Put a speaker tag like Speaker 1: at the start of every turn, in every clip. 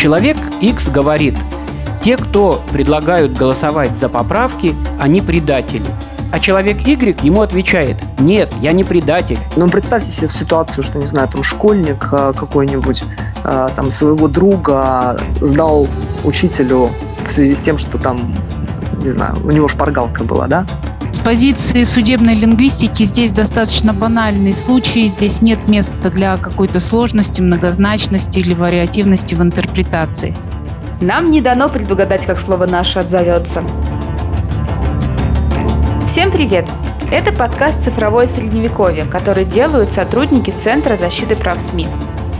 Speaker 1: Человек X говорит, те, кто предлагают голосовать за поправки, они предатели. А человек Y ему отвечает, нет, я не предатель.
Speaker 2: Ну, представьте себе ситуацию, что, не знаю, там школьник э, какой-нибудь э, там своего друга сдал учителю в связи с тем, что там, не знаю, у него шпаргалка была, да?
Speaker 3: Позиции судебной лингвистики здесь достаточно банальный случай. Здесь нет места для какой-то сложности, многозначности или вариативности в интерпретации.
Speaker 4: Нам не дано предугадать, как слово «наше» отзовется. Всем привет! Это подкаст «Цифровое средневековье», который делают сотрудники Центра защиты прав СМИ.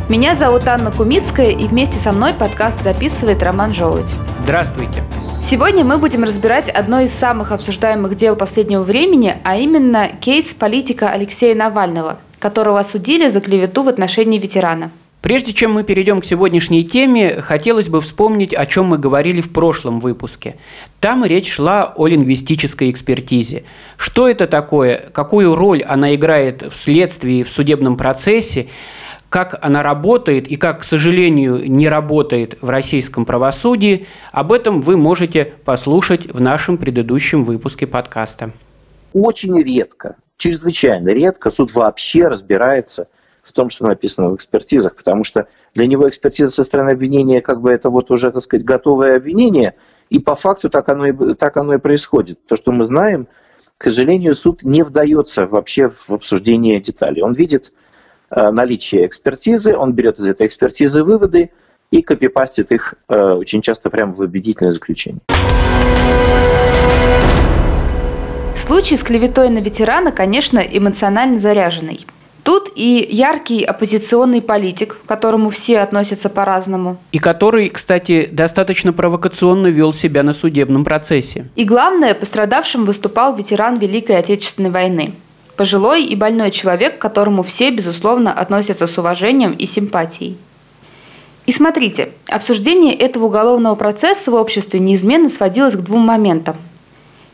Speaker 4: Меня зовут Анна Кумицкая, и вместе со мной подкаст записывает Роман Желудь.
Speaker 1: Здравствуйте!
Speaker 4: Сегодня мы будем разбирать одно из самых обсуждаемых дел последнего времени, а именно кейс политика Алексея Навального, которого осудили за клевету в отношении ветерана.
Speaker 1: Прежде чем мы перейдем к сегодняшней теме, хотелось бы вспомнить, о чем мы говорили в прошлом выпуске. Там речь шла о лингвистической экспертизе. Что это такое, какую роль она играет в следствии, в судебном процессе, как она работает и как, к сожалению, не работает в российском правосудии, об этом вы можете послушать в нашем предыдущем выпуске подкаста.
Speaker 5: Очень редко, чрезвычайно редко суд вообще разбирается в том, что написано в экспертизах, потому что для него экспертиза со стороны обвинения как бы это вот уже, так сказать, готовое обвинение, и по факту так оно и, так оно и происходит. То, что мы знаем, к сожалению, суд не вдается вообще в обсуждение деталей. Он видит наличие экспертизы, он берет из этой экспертизы выводы и копипастит их э, очень часто прямо в убедительное заключение.
Speaker 4: Случай с клеветой на ветерана, конечно, эмоционально заряженный. Тут и яркий оппозиционный политик, к которому все относятся по-разному.
Speaker 1: И который, кстати, достаточно провокационно вел себя на судебном процессе.
Speaker 4: И главное, пострадавшим выступал ветеран Великой Отечественной войны пожилой и больной человек, к которому все, безусловно, относятся с уважением и симпатией. И смотрите, обсуждение этого уголовного процесса в обществе неизменно сводилось к двум моментам.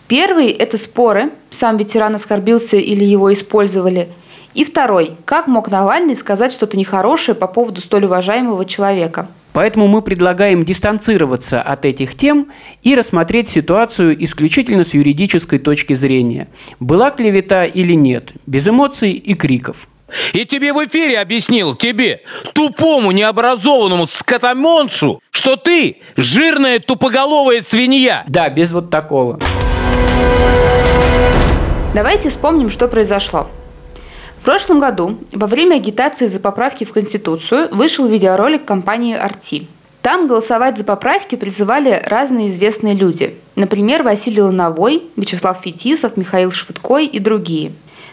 Speaker 4: Первый – это споры, сам ветеран оскорбился или его использовали. И второй – как мог Навальный сказать что-то нехорошее по поводу столь уважаемого человека –
Speaker 1: Поэтому мы предлагаем дистанцироваться от этих тем и рассмотреть ситуацию исключительно с юридической точки зрения. Была клевета или нет, без эмоций и криков.
Speaker 6: И тебе в эфире объяснил, тебе, тупому необразованному скотоменшу, что ты жирная тупоголовая свинья.
Speaker 1: Да, без вот такого.
Speaker 4: Давайте вспомним, что произошло прошлом году во время агитации за поправки в Конституцию вышел видеоролик компании «Арти». Там голосовать за поправки призывали разные известные люди. Например, Василий Лановой, Вячеслав Фетисов, Михаил Швыдкой и другие.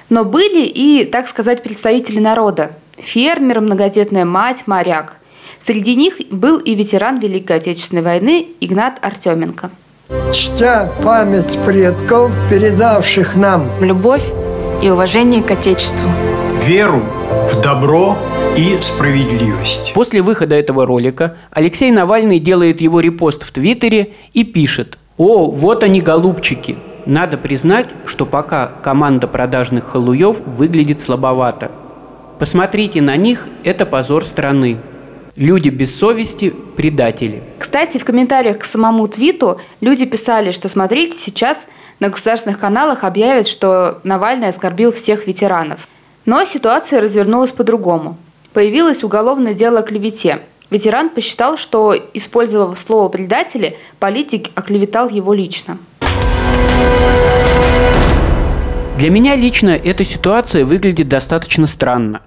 Speaker 4: Но были и, так сказать, представители народа. Фермер, многодетная мать, моряк. Среди них был и ветеран Великой Отечественной войны Игнат Артеменко.
Speaker 7: Чтя память предков, передавших нам
Speaker 8: любовь и уважение к Отечеству.
Speaker 9: Веру в добро и справедливость.
Speaker 1: После выхода этого ролика Алексей Навальный делает его репост в Твиттере и пишет «О, вот они, голубчики!» Надо признать, что пока команда продажных халуев выглядит слабовато. Посмотрите на них, это позор страны. Люди без совести – предатели.
Speaker 4: Кстати, в комментариях к самому твиту люди писали, что смотрите, сейчас на государственных каналах объявят, что Навальный оскорбил всех ветеранов. Но ситуация развернулась по-другому. Появилось уголовное дело о клевете. Ветеран посчитал, что, использовав слово «предатели», политик оклеветал его лично.
Speaker 1: Для меня лично эта ситуация выглядит достаточно странно.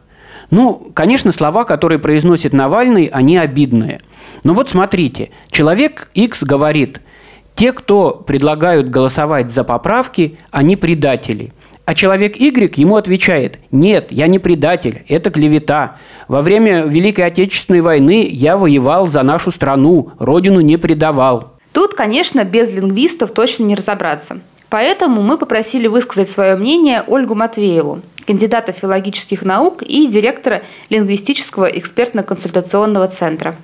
Speaker 1: Ну, конечно, слова, которые произносит Навальный, они обидные. Но вот смотрите, человек X говорит, те, кто предлагают голосовать за поправки, они предатели. А человек Y ему отвечает, нет, я не предатель, это клевета. Во время Великой Отечественной войны я воевал за нашу страну, родину не предавал.
Speaker 4: Тут, конечно, без лингвистов точно не разобраться. Поэтому мы попросили высказать свое мнение Ольгу Матвееву, кандидата филологических наук и директора лингвистического экспертно-консультационного центра.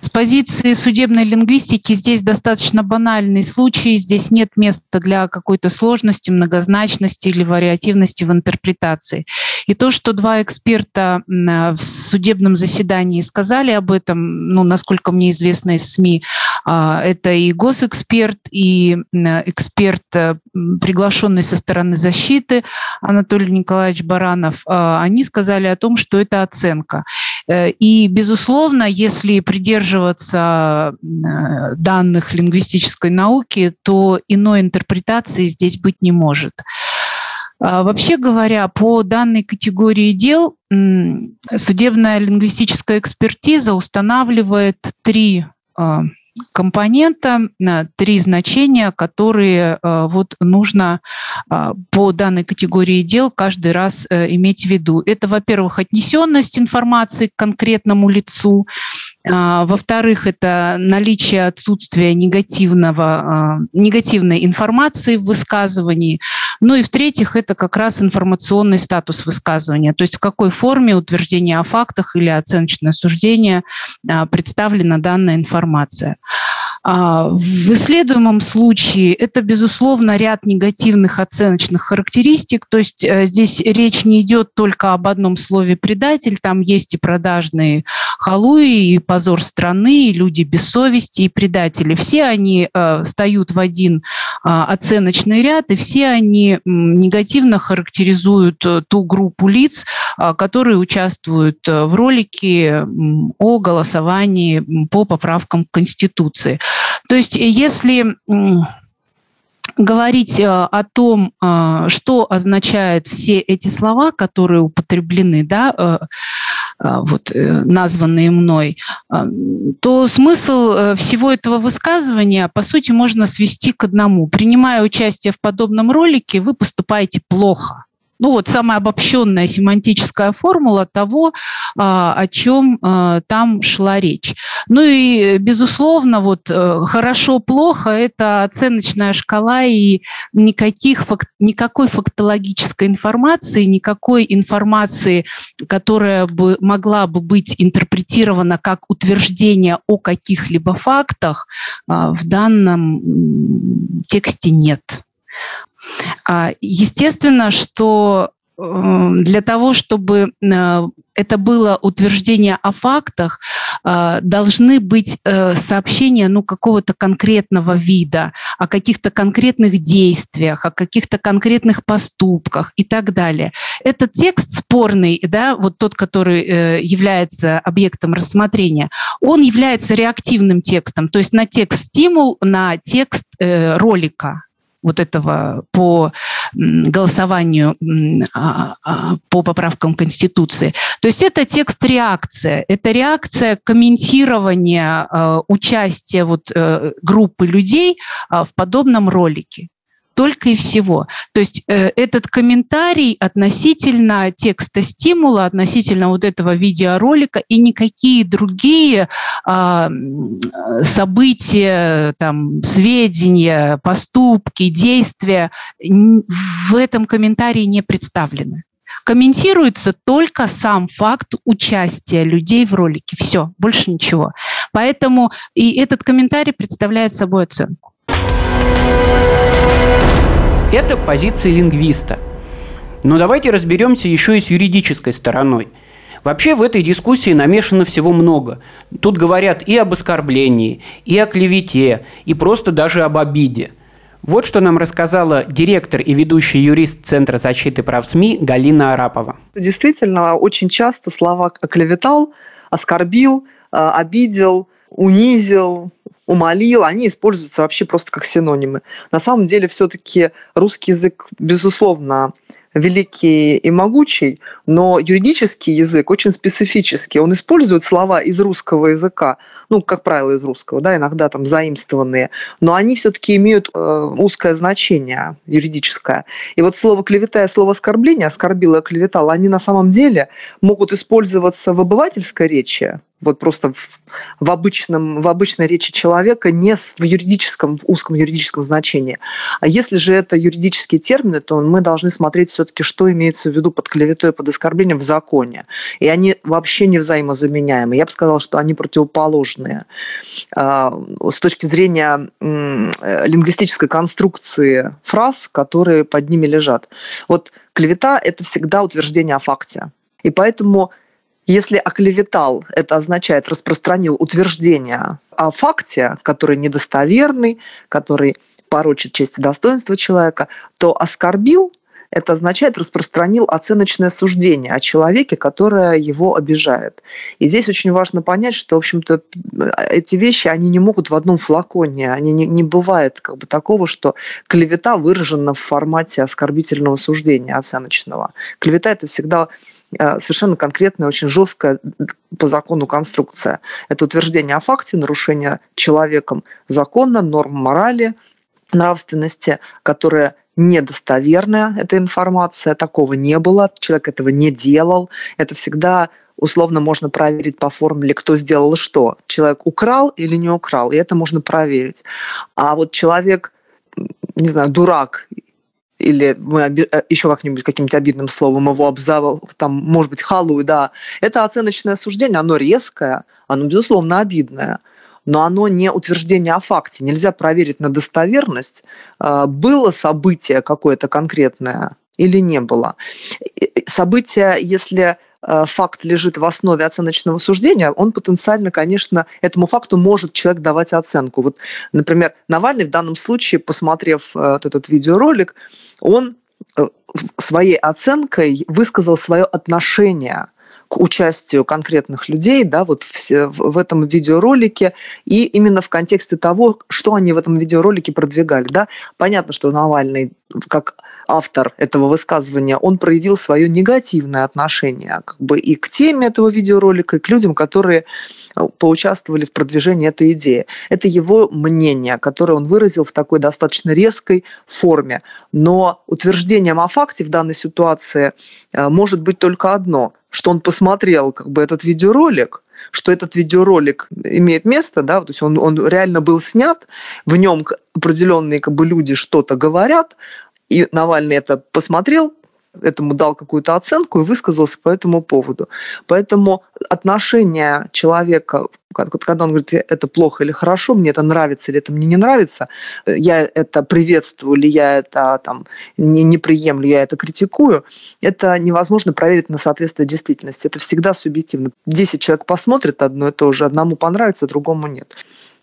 Speaker 3: С позиции судебной лингвистики здесь достаточно банальный случай. Здесь нет места для какой-то сложности, многозначности или вариативности в интерпретации. И то, что два эксперта в судебном заседании сказали об этом, ну, насколько мне известно из СМИ, это и госэксперт, и эксперт, э, приглашенный со стороны защиты Анатолий Николаевич Баранов, а, они сказали о том, что это оценка. Э, и, безусловно, если придерживаться э, данных лингвистической науки, то иной интерпретации здесь быть не может. А, вообще говоря, по данной категории дел судебная лингвистическая экспертиза устанавливает три а, компонента, три значения, которые а, вот нужно по данной категории дел каждый раз э, иметь в виду. Это, во-первых, отнесенность информации к конкретному лицу, во-вторых, это наличие отсутствия негативного, негативной информации в высказывании, ну и в-третьих, это как раз информационный статус высказывания, то есть в какой форме утверждение о фактах или оценочное суждение а, представлена данная информация. А, в исследуемом случае это, безусловно, ряд негативных оценочных характеристик, то есть э, здесь речь не идет только об одном слове «предатель», там есть и продажные халуи, и позор страны, и люди без совести, и предатели. Все они э, встают в один а, оценочный ряд, и все они негативно характеризуют э, ту группу лиц, а, которые участвуют в ролике о голосовании по поправкам Конституции. То есть если говорить э, о том, э, что означают все эти слова, которые употреблены, да, э, вот, названные мной, то смысл всего этого высказывания, по сути, можно свести к одному. Принимая участие в подобном ролике, вы поступаете плохо ну вот самая обобщенная семантическая формула того, а, о чем а, там шла речь. Ну и, безусловно, вот э, хорошо-плохо – это оценочная шкала, и никаких, никакой фактологической информации, никакой информации, которая бы могла бы быть интерпретирована как утверждение о каких-либо фактах, а, в данном тексте нет. А, естественно, что эм, для того, чтобы э, это было утверждение о фактах, э, должны быть э, сообщения ну, какого-то конкретного вида, о каких-то конкретных действиях, о каких-то конкретных поступках и так далее. Этот текст спорный, да, вот тот, который является объектом рассмотрения, он является реактивным текстом, то есть на текст стимул, на текст ролика вот этого по голосованию а, а, по поправкам Конституции. То есть это текст реакция, это реакция комментирования а, участия вот э, группы людей в подобном ролике только и всего. То есть э, этот комментарий относительно текста стимула, относительно вот этого видеоролика и никакие другие э, события, там, сведения, поступки, действия в этом комментарии не представлены комментируется только сам факт участия людей в ролике. Все, больше ничего. Поэтому и этот комментарий представляет собой оценку.
Speaker 1: Это позиция лингвиста. Но давайте разберемся еще и с юридической стороной. Вообще в этой дискуссии намешано всего много. Тут говорят и об оскорблении, и о клевете, и просто даже об обиде. Вот что нам рассказала директор и ведущий юрист Центра защиты прав СМИ Галина Арапова.
Speaker 2: Действительно, очень часто слова «оклеветал», «оскорбил», «обидел», «унизил», умолил, они используются вообще просто как синонимы. На самом деле все-таки русский язык, безусловно, великий и могучий, но юридический язык очень специфический. Он использует слова из русского языка, ну, как правило, из русского, да, иногда там заимствованные, но они все-таки имеют э, узкое значение юридическое. И вот слово клевета и слово оскорбление, оскорбил и оклеветал, они на самом деле могут использоваться в обывательской речи, вот просто в, в, обычном, в обычной речи человека, не в юридическом, в узком юридическом значении. А если же это юридические термины, то мы должны смотреть все-таки, что имеется в виду под клеветой и под оскорблением в законе. И они вообще не взаимозаменяемы. Я бы сказала, что они противоположные. А, с точки зрения лингвистической конструкции фраз, которые под ними лежат. Вот клевета – это всегда утверждение о факте. И поэтому если оклеветал, это означает распространил утверждение о факте, который недостоверный, который порочит честь и достоинство человека, то оскорбил это означает распространил оценочное суждение о человеке, которое его обижает. И здесь очень важно понять, что, в общем-то, эти вещи, они не могут в одном флаконе, они не, не бывает как бы такого, что клевета выражена в формате оскорбительного суждения оценочного. Клевета – это всегда совершенно конкретная, очень жесткая по закону конструкция. Это утверждение о факте нарушения человеком закона, норм морали, нравственности, которая недостоверная эта информация, такого не было, человек этого не делал. Это всегда условно можно проверить по формуле, кто сделал что. Человек украл или не украл, и это можно проверить. А вот человек, не знаю, дурак, или мы оби- э, еще как-нибудь каким-нибудь обидным словом его обзавал, там, может быть, халуй, да, это оценочное суждение, оно резкое, оно, безусловно, обидное но оно не утверждение о факте. Нельзя проверить на достоверность, а, было событие какое-то конкретное или не было. Событие, если факт лежит в основе оценочного суждения, он потенциально, конечно, этому факту может человек давать оценку. Вот, например, Навальный в данном случае, посмотрев а, вот этот видеоролик, он э, своей оценкой высказал свое отношение – к участию конкретных людей да, вот в, в этом видеоролике и именно в контексте того, что они в этом видеоролике продвигали. Да. Понятно, что Навальный как автор этого высказывания, он проявил свое негативное отношение как бы и к теме этого видеоролика, и к людям, которые э, поучаствовали в продвижении этой идеи. Это его мнение, которое он выразил в такой достаточно резкой форме. Но утверждением о факте в данной ситуации э, может быть только одно – что он посмотрел как бы этот видеоролик, что этот видеоролик имеет место, да, то есть он, он реально был снят, в нем определенные как бы люди что-то говорят, и Навальный это посмотрел, этому дал какую-то оценку и высказался по этому поводу. Поэтому отношение человека, когда он говорит, это плохо или хорошо, мне это нравится или это мне не нравится, я это приветствую или я это там, не, не приемлю, я это критикую, это невозможно проверить на соответствие действительности. Это всегда субъективно. Десять человек посмотрят одно и то же, одному понравится, другому нет.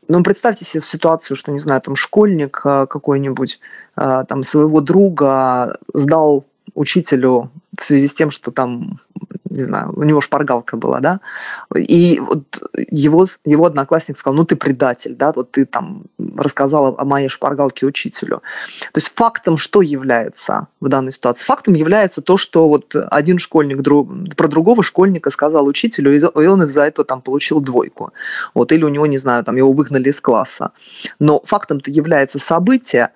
Speaker 2: Ну, представьте себе ситуацию, что, не знаю, там школьник э, какой-нибудь э, там своего друга сдал учителю в связи с тем, что там, не знаю, у него шпаргалка была, да, и вот его, его одноклассник сказал, ну ты предатель, да, вот ты там рассказала о моей шпаргалке учителю. То есть фактом что является в данной ситуации? Фактом является то, что вот один школьник друг, про другого школьника сказал учителю, и он из-за этого там получил двойку. Вот, или у него, не знаю, там его выгнали из класса. Но фактом-то является событие,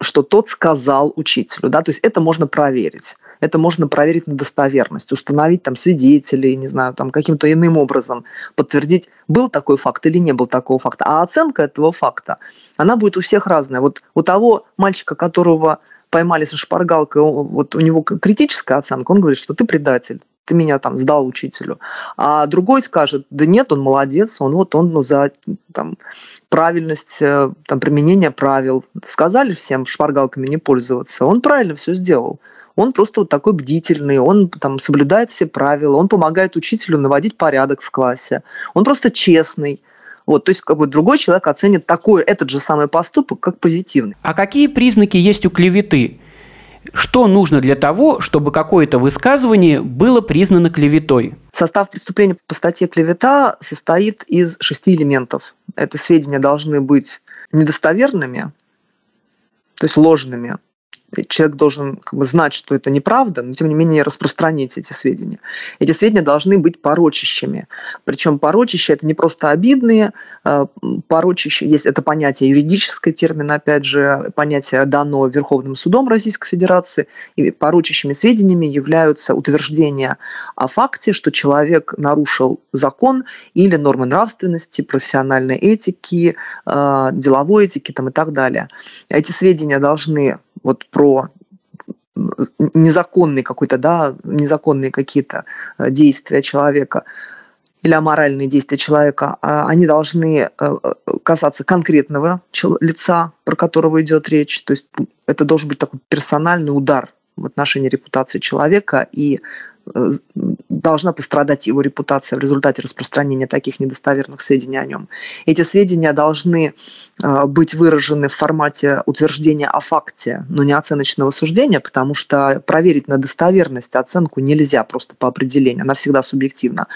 Speaker 2: что тот сказал учителю, да, то есть это можно проверить. Это можно проверить на достоверность, установить там свидетелей, не знаю, там каким-то иным образом подтвердить, был такой факт или не был такого факта. А оценка этого факта, она будет у всех разная. Вот у того мальчика, которого поймали со шпаргалкой, вот у него критическая оценка, он говорит, что ты предатель ты меня там сдал учителю. А другой скажет, да нет, он молодец, он вот он ну, за там, правильность э, там, применения правил. Сказали всем шпаргалками не пользоваться, он правильно все сделал. Он просто вот такой бдительный, он там соблюдает все правила, он помогает учителю наводить порядок в классе, он просто честный. Вот, то есть как бы другой человек оценит такой, этот же самый поступок как позитивный.
Speaker 1: А какие признаки есть у клеветы? Что нужно для того, чтобы какое-то высказывание было признано клеветой?
Speaker 2: Состав преступления по статье клевета состоит из шести элементов. Это сведения должны быть недостоверными, то есть ложными, человек должен как бы, знать, что это неправда, но тем не менее распространить эти сведения. Эти сведения должны быть порочащими. Причем порочащие это не просто обидные, а, порочащие есть это понятие юридическое термин, опять же, понятие дано Верховным судом Российской Федерации, и порочащими сведениями являются утверждения о факте, что человек нарушил закон или нормы нравственности, профессиональной этики, а, деловой этики там, и так далее. Эти сведения должны вот про незаконные какой-то, да, незаконные какие-то э, действия человека или аморальные действия человека, а они должны э, э, касаться конкретного лица, про которого идет речь. То есть это должен быть такой персональный удар в отношении репутации человека, и должна пострадать его репутация в результате распространения таких недостоверных сведений о нем. Эти сведения должны э, быть выражены в формате утверждения о факте, но не оценочного суждения, потому что проверить на достоверность оценку нельзя просто по определению, она всегда субъективна.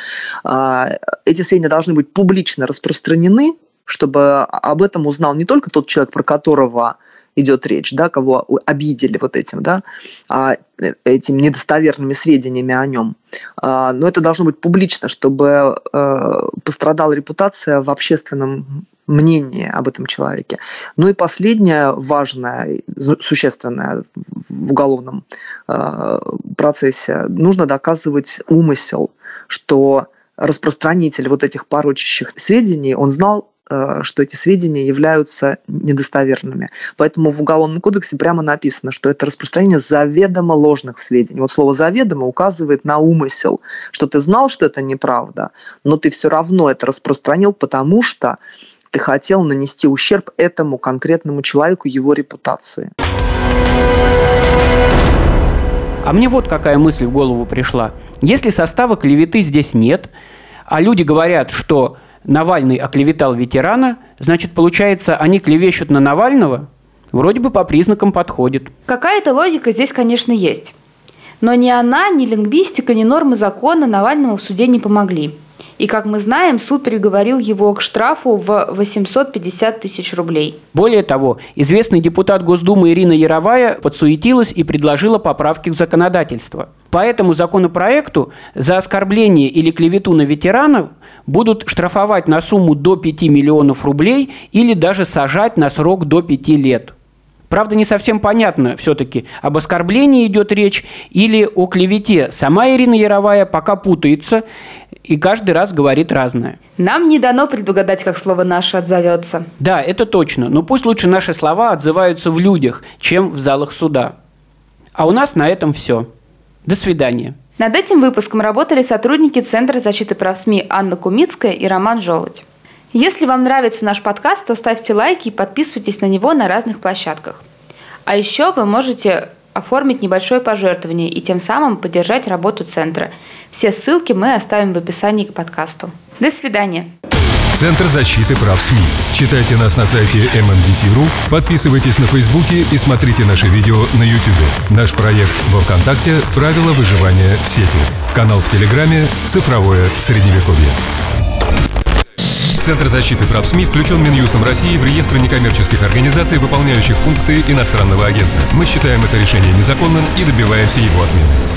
Speaker 2: А, эти сведения должны быть публично распространены, чтобы об этом узнал не только тот человек, про которого идет речь, да, кого обидели вот этим, да, а, э, этими недостоверными сведениями о нем. А, но это должно быть публично, чтобы э, пострадала репутация в общественном мнении об этом человеке. Ну и последнее важное, существенное в уголовном э, процессе, нужно доказывать умысел, что распространитель вот этих порочащих сведений, он знал что эти сведения являются недостоверными. Поэтому в Уголовном кодексе прямо написано, что это распространение заведомо ложных сведений. Вот слово «заведомо» указывает на умысел, что ты знал, что это неправда, но ты все равно это распространил, потому что ты хотел нанести ущерб этому конкретному человеку, его репутации.
Speaker 1: А мне вот какая мысль в голову пришла. Если состава клеветы здесь нет, а люди говорят, что Навальный оклеветал ветерана, значит, получается, они клевещут на Навального? Вроде бы по признакам подходит.
Speaker 4: Какая-то логика здесь, конечно, есть. Но ни она, ни лингвистика, ни нормы закона Навальному в суде не помогли. И, как мы знаем, суд приговорил его к штрафу в 850 тысяч рублей.
Speaker 1: Более того, известный депутат Госдумы Ирина Яровая подсуетилась и предложила поправки в законодательство. По этому законопроекту за оскорбление или клевету на ветеранов будут штрафовать на сумму до 5 миллионов рублей или даже сажать на срок до 5 лет. Правда, не совсем понятно все-таки, об оскорблении идет речь или о клевете. Сама Ирина Яровая пока путается и каждый раз говорит разное.
Speaker 4: Нам не дано предугадать, как слово «наше» отзовется.
Speaker 1: Да, это точно. Но пусть лучше наши слова отзываются в людях, чем в залах суда. А у нас на этом все. До свидания.
Speaker 4: Над этим выпуском работали сотрудники Центра защиты прав СМИ Анна Кумицкая и Роман Желудь. Если вам нравится наш подкаст, то ставьте лайки и подписывайтесь на него на разных площадках. А еще вы можете оформить небольшое пожертвование и тем самым поддержать работу центра. Все ссылки мы оставим в описании к подкасту. До свидания.
Speaker 10: Центр защиты прав СМИ. Читайте нас на сайте MMDC.ru, подписывайтесь на Фейсбуке и смотрите наши видео на YouTube. Наш проект во Вконтакте «Правила выживания в сети». Канал в Телеграме «Цифровое Средневековье». Центр защиты прав СМИ включен Минюстом России в реестр некоммерческих организаций, выполняющих функции иностранного агента. Мы считаем это решение незаконным и добиваемся его отмены.